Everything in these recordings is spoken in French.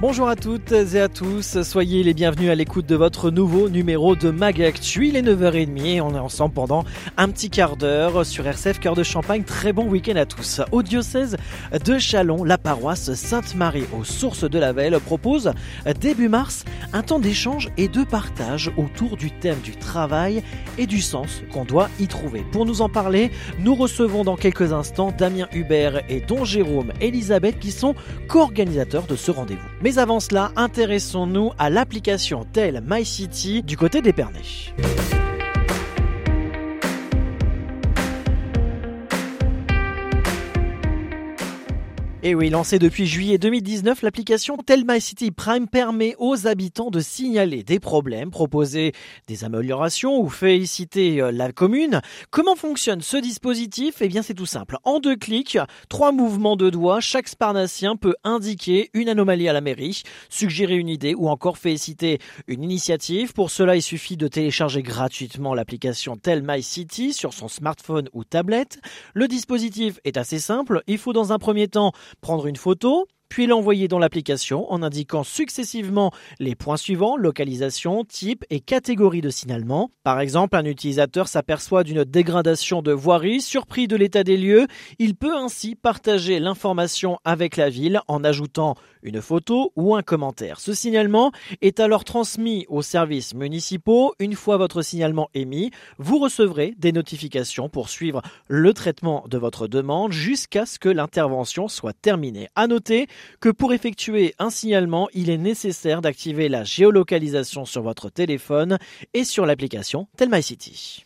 Bonjour à toutes et à tous, soyez les bienvenus à l'écoute de votre nouveau numéro de Mag Actu. Il est 9h30 et on est ensemble pendant un petit quart d'heure sur RCF Cœur de Champagne. Très bon week-end à tous. Au diocèse de Chalon, la paroisse Sainte-Marie aux sources de la Velle propose début mars un temps d'échange et de partage autour du thème du travail et du sens qu'on doit y trouver. Pour nous en parler, nous recevons dans quelques instants Damien Hubert et Don Jérôme Elisabeth qui sont co-organisateurs de ce rendez-vous. Mais avant cela, intéressons-nous à l'application Tel MyCity du côté d'Épernay. Et oui, lancée depuis juillet 2019, l'application Tell My City Prime permet aux habitants de signaler des problèmes, proposer des améliorations ou féliciter euh, la commune. Comment fonctionne ce dispositif? Eh bien, c'est tout simple. En deux clics, trois mouvements de doigts, chaque sparnacien peut indiquer une anomalie à la mairie, suggérer une idée ou encore féliciter une initiative. Pour cela, il suffit de télécharger gratuitement l'application Tell My City sur son smartphone ou tablette. Le dispositif est assez simple. Il faut dans un premier temps prendre une photo, puis l'envoyer dans l'application en indiquant successivement les points suivants, localisation, type et catégorie de signalement. Par exemple, un utilisateur s'aperçoit d'une dégradation de voirie, surpris de l'état des lieux, il peut ainsi partager l'information avec la ville en ajoutant une photo ou un commentaire. Ce signalement est alors transmis aux services municipaux. Une fois votre signalement émis, vous recevrez des notifications pour suivre le traitement de votre demande jusqu'à ce que l'intervention soit terminée. À noter que pour effectuer un signalement, il est nécessaire d'activer la géolocalisation sur votre téléphone et sur l'application Telmycity.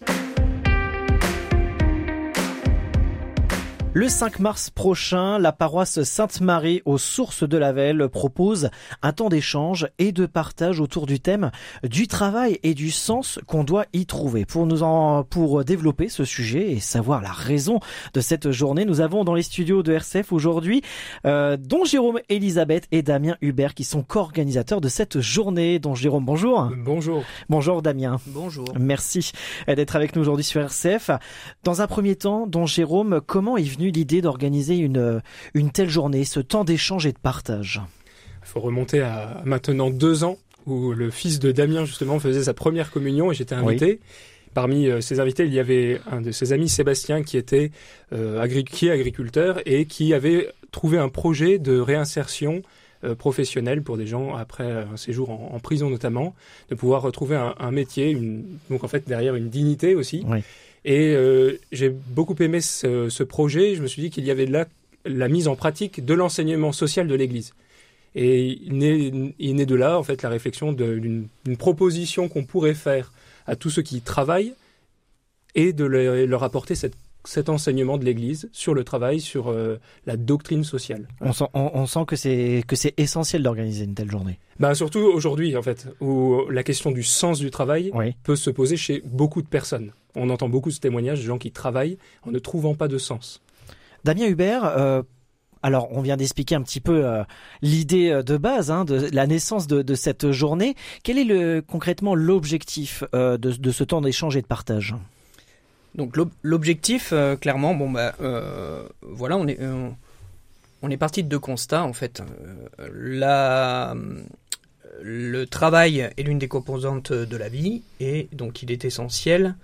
Le 5 mars prochain, la paroisse Sainte-Marie aux sources de la Velle propose un temps d'échange et de partage autour du thème du travail et du sens qu'on doit y trouver. Pour nous en, pour développer ce sujet et savoir la raison de cette journée, nous avons dans les studios de RCF aujourd'hui euh, Don Jérôme Elisabeth et Damien Hubert qui sont co-organisateurs de cette journée. Don Jérôme, bonjour. Bonjour. Bonjour Damien. Bonjour. Merci d'être avec nous aujourd'hui sur RCF. Dans un premier temps, Don Jérôme, comment est venu l'idée d'organiser une, une telle journée, ce temps d'échange et de partage Il faut remonter à maintenant deux ans où le fils de Damien justement faisait sa première communion et j'étais invité. Parmi euh, ses invités, il y avait un de ses amis, Sébastien, qui était euh, qui est agriculteur et qui avait trouvé un projet de réinsertion euh, professionnelle pour des gens après un séjour en, en prison notamment, de pouvoir retrouver un, un métier, une, donc en fait derrière une dignité aussi. Oui. Et euh, j'ai beaucoup aimé ce, ce, projet. Je me suis dit qu'il y avait là la mise en pratique de l'enseignement social de l'Église. Et il naît, il naît de là, en fait, la réflexion d'une proposition qu'on pourrait faire à tous ceux qui travaillent et de leur, leur apporter cette cet enseignement de l'Église sur le travail, sur euh, la doctrine sociale. On sent, on, on sent que c'est que c'est essentiel d'organiser une telle journée. Bah surtout aujourd'hui en fait, où la question du sens du travail Oui. peut se poser chez beaucoup de personnes. On entend beaucoup de témoignages de gens qui travaillent en ne trouvant pas de sens. Damien Hubert, euh, alors on vient d'expliquer un petit peu euh, l'idée de base hein, de la naissance de, de, cette journée. Quel est le, concrètement l'objectif euh, de, de ce temps d'échange et de partage? Donc l'objectif, euh, clairement, bon bah euh, voilà, on est euh, on est parti de deux constats en fait. Euh, la, le travail est l'une des composantes de la vie et donc il est essentiel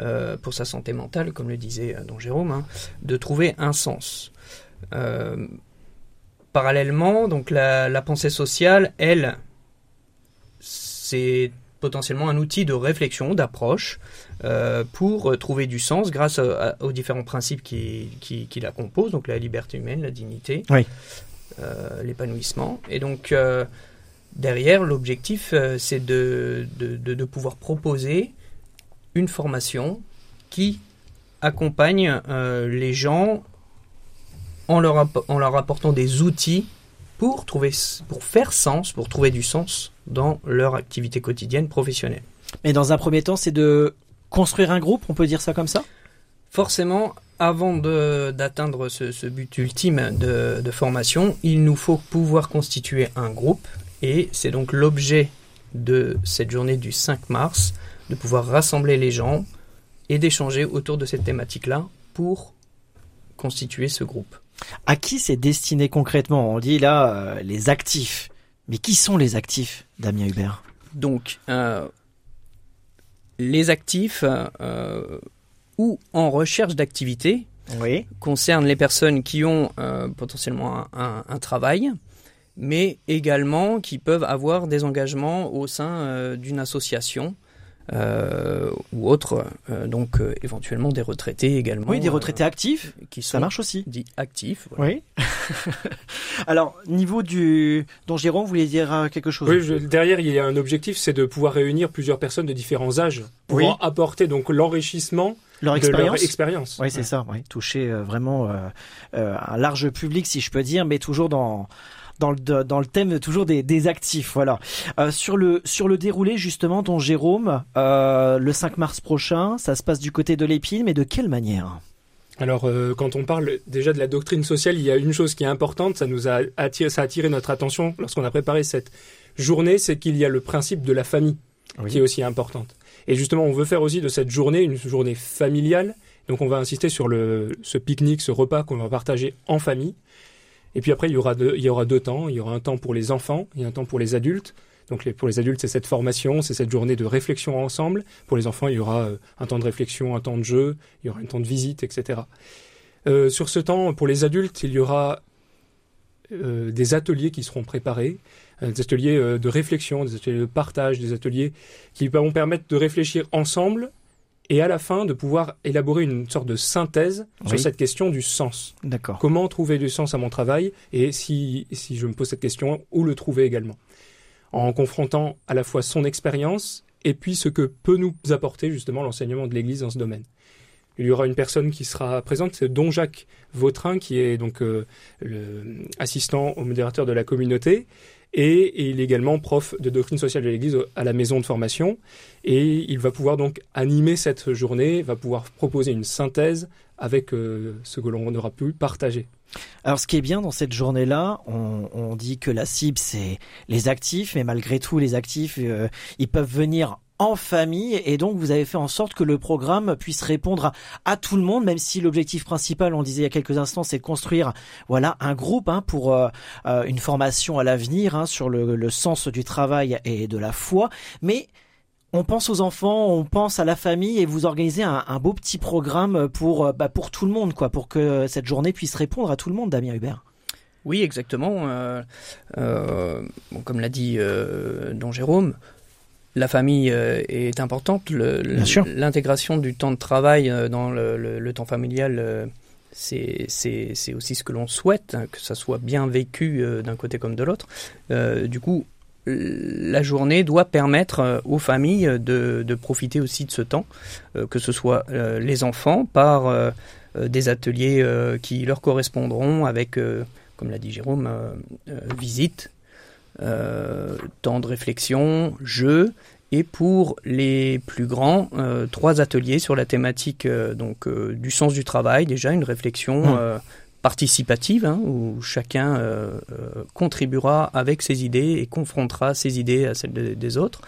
euh, pour sa santé mentale, comme le disait Don Jérôme, hein, de trouver un sens. parallèlement, donc la, la pensée sociale, elle, c'est potentiellement un outil de réflexion, d'approche, euh, pour trouver du sens grâce à, à, aux différents principes qui, qui, qui, la composent, donc la liberté humaine, la dignité, oui. euh, l'épanouissement. Et donc, euh, derrière, l'objectif, euh, c'est de, de, de, de, pouvoir proposer une formation qui accompagne euh, les gens en leur, en leur apportant des outils pour, trouver, pour faire sens, pour trouver du sens dans leur activité quotidienne professionnelle. Mais dans un premier temps, c'est de construire un groupe, on peut dire ça comme ça? Forcément, avant d'atteindre ce, ce, but ultime de, de, formation, il nous faut pouvoir constituer un groupe Et c'est donc l'objet de cette journée du 5 mars, de pouvoir rassembler les gens et d'échanger autour de cette thématique-là pour constituer ce groupe. À qui c'est destiné concrètement? On dit là euh, les actifs. Mais qui sont les actifs, Damien Hubert? Donc, euh, les actifs euh, ou en recherche d'activité oui. concernent les personnes qui ont potentiellement un, un, travail, mais également qui peuvent avoir des engagements au sein d'une association euh, ou autres, euh, donc euh, éventuellement des retraités également. Oui, des retraités actifs, qui sont ça marche aussi. Dits actifs. Oui. Alors, niveau du... Don Jérôme, vous voulez dire quelque chose? Oui, derrière, il y a un objectif, c'est de pouvoir réunir plusieurs personnes de différents âges pour oui. apporter donc l'enrichissement leur expérience. expérience. Oui, c'est ça. Oui. Toucher vraiment un large public, si je peux dire, mais toujours dans dans le, dans le thème toujours des, des actifs. Voilà. Euh, sur le sur le déroulé justement, dont Jérôme, euh, le 5 mars prochain, ça se passe du côté de l'épine, mais de quelle manière? Alors, euh, quand on parle déjà de la doctrine sociale, il y a une chose qui est importante, ça nous a attiré, ça a attiré notre attention lorsqu'on a préparé cette journée, c'est qu'il y a le principe de la famille qui est aussi importante. Et justement, on veut faire aussi de cette journée une journée familiale. Donc, on va insister sur le, ce pique-nique, ce repas qu'on va partager en famille. Et puis après, il y, aura deux, il y aura deux temps. Il y aura un temps pour les enfants et un temps pour les adultes. Donc pour les adultes, c'est cette formation, c'est cette journée de réflexion ensemble. Pour les enfants, il y aura euh, un temps de réflexion, un temps de jeu, il y aura un temps de visite, etc. Euh, sur ce temps, pour les adultes, il y aura euh, des ateliers qui seront préparés, des ateliers de réflexion, des ateliers de partage, des ateliers qui vont permettre de réfléchir ensemble et à la fin de pouvoir élaborer une sorte de synthèse sur cette question du sens. D'accord. Comment trouver du sens à mon travail et si, si je me pose cette question, où le trouver également? En confrontant à la fois son expérience et puis ce que peut nous apporter justement l'enseignement de l'Église dans ce domaine. Il y aura une personne qui sera présente, c'est Don Jacques Vautrin, qui est donc euh, assistant au modérateur de la communauté et, il est également prof de doctrine sociale de l'Église à la maison de formation. Et il va pouvoir donc animer cette journée, va pouvoir proposer une synthèse avec euh, ce que l'on aura pu partager. Alors, ce qui est bien dans cette journée-là, on, dit que la cible c'est les actifs, mais malgré tout, les actifs, euh, ils peuvent venir en famille et donc vous avez fait en sorte que le programme puisse répondre à, tout le monde même si l'objectif principal on disait il y a quelques instants c'est de construire voilà un groupe hein, pour euh, euh, une formation à l'avenir hein, sur le, sens du travail et de la foi mais on pense aux enfants, on pense à la famille et vous organisez un, beau petit programme pour euh, bah, pour tout le monde quoi, pour que cette journée puisse répondre à tout le monde, Damien Hubert. Oui, exactement. comme l'a dit Don Jérôme, la famille euh, est importante. L'intégration du temps de travail euh, dans le, temps familial, euh, c'est aussi ce que l'on souhaite, hein, que ça soit bien vécu d'un côté comme de l'autre. du coup, la journée doit permettre aux familles de, profiter aussi de ce temps, que ce soit les enfants par des ateliers qui leur correspondront avec, comme l'a dit Jérôme, visite, temps de réflexion, jeu, et pour les plus grands, euh, trois ateliers sur la thématique euh, donc euh, du sens du travail, déjà une réflexion mmh. participative hein, où chacun contribuera avec ses idées et confrontera ses idées à celles des autres.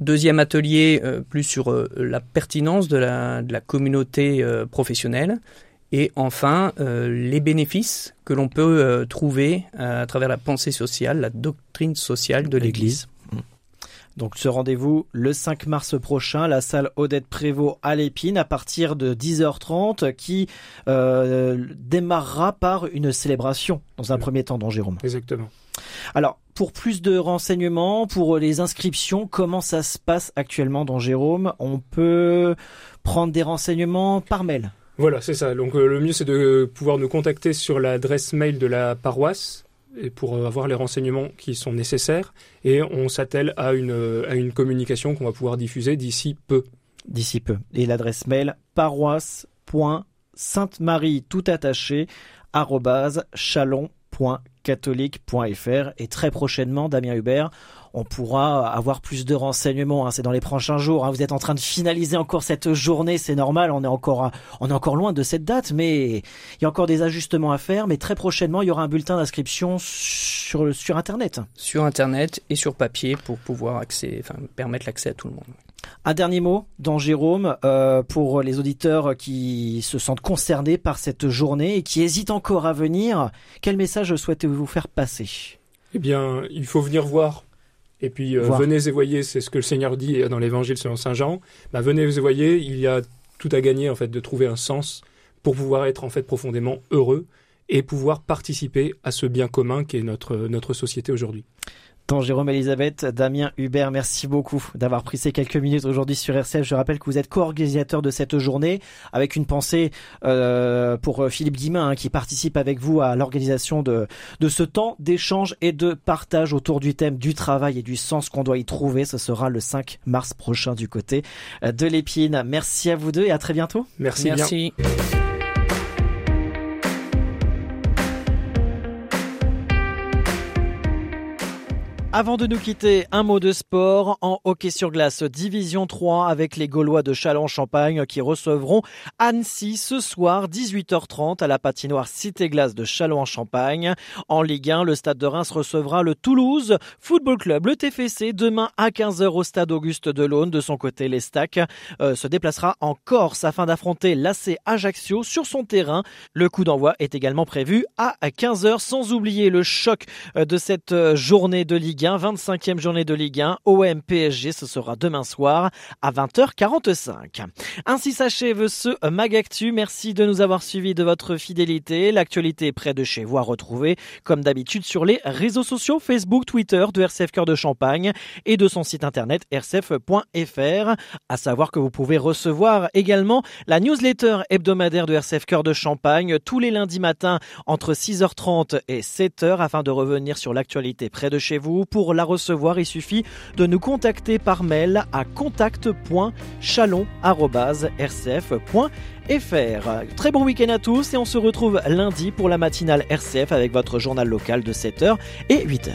Deuxième atelier plus sur la pertinence de la, de la communauté professionnelle. Et enfin, les bénéfices que l'on peut trouver à travers la pensée sociale, la doctrine sociale de l'Église. Donc ce rendez-vous le 5 mars prochain, la salle Odette Prévost à l'Épine à partir de 10h30 qui euh, démarrera par une célébration dans un premier temps, dans Jérôme. Exactement. Alors, pour plus de renseignements, pour les inscriptions, comment ça se passe actuellement dans Jérôme? On peut prendre des renseignements par mail. Voilà, c'est ça. Donc euh, le mieux c'est de pouvoir nous contacter sur l'adresse mail de la paroisse et pour euh, avoir les renseignements qui sont nécessaires et on s'attelle à une, à une communication qu'on va pouvoir diffuser d'ici peu. D'ici peu. Et l'adresse mail paroisse.sainte-marie tout attaché chalon.com catholique.fr et très prochainement, Damien Hubert, on pourra avoir plus de renseignements. Hein. C'est dans les prochains jours. Hein. Vous êtes en train de finaliser encore cette journée, c'est normal. On est encore, on est encore loin de cette date, mais il y a encore des ajustements à faire. Mais très prochainement, il y aura un bulletin d'inscription sur sur Internet. Sur Internet et sur papier pour pouvoir accès, enfin, permettre l'accès à tout le monde. Un dernier mot, dans Jérôme, euh, pour les auditeurs qui se sentent concernés par cette journée et qui hésitent encore à venir. Quel message souhaitez-vous faire passer? Eh bien, il faut venir voir et puis euh, venez et voyez, c'est ce que le Seigneur dit dans l'Évangile selon Saint Jean. Bah, venez et voyez, il y a tout à gagner en fait de trouver un sens pour pouvoir être en fait profondément heureux et pouvoir participer à ce bien commun qui est notre notre société aujourd'hui. Jérôme Elisabeth, Damien Hubert, merci beaucoup d'avoir pris ces quelques minutes aujourd'hui sur RCF. Je rappelle que vous êtes co-organisateur de cette journée, avec une pensée euh, pour euh, Philippe Guimain, hein, qui participe avec vous à l'organisation de, de ce temps d'échange et de partage autour du thème du travail et du sens qu'on doit y trouver. Ce sera le 5 mars prochain du côté euh, de l'épine. Merci à vous deux et à très bientôt. Merci. Merci. Avant de nous quitter, un mot de sport en hockey sur glace Division 3 avec les Gaulois de Châlons-Champagne qui recevront Annecy ce soir 18h30 à la patinoire Cité Glace de Châlons-en-Champagne. En Ligue 1, le Stade de Reims recevra le Toulouse Football Club, le TFC, demain à 15h au Stade Auguste de l'Aune. De son côté, les Stacks euh, se déplacera en Corse afin d'affronter l'AC Ajaccio sur son terrain. Le coup d'envoi est également prévu à 15h sans oublier le choc euh, de cette euh, journée de Ligue 25e journée de Ligue 1, OM PSG, ce sera demain soir à 20h45. Ainsi s'achève ce Magactu. Merci de nous avoir suivis de votre fidélité. L'actualité près de chez vous à retrouver, comme d'habitude, sur les réseaux sociaux Facebook, Twitter de RCF Cœur de Champagne et de son site internet rcf.fr. À savoir que vous pouvez recevoir également la newsletter hebdomadaire de RCF Cœur de Champagne tous les lundis matins entre 6h30 et 7h afin de revenir sur l'actualité près de chez vous. Pour la recevoir, il suffit de nous contacter par mail à contact.chalon.rcf.fr. Très bon week-end à tous et on se retrouve lundi pour la matinale RCF avec votre journal local de 7h et 8h.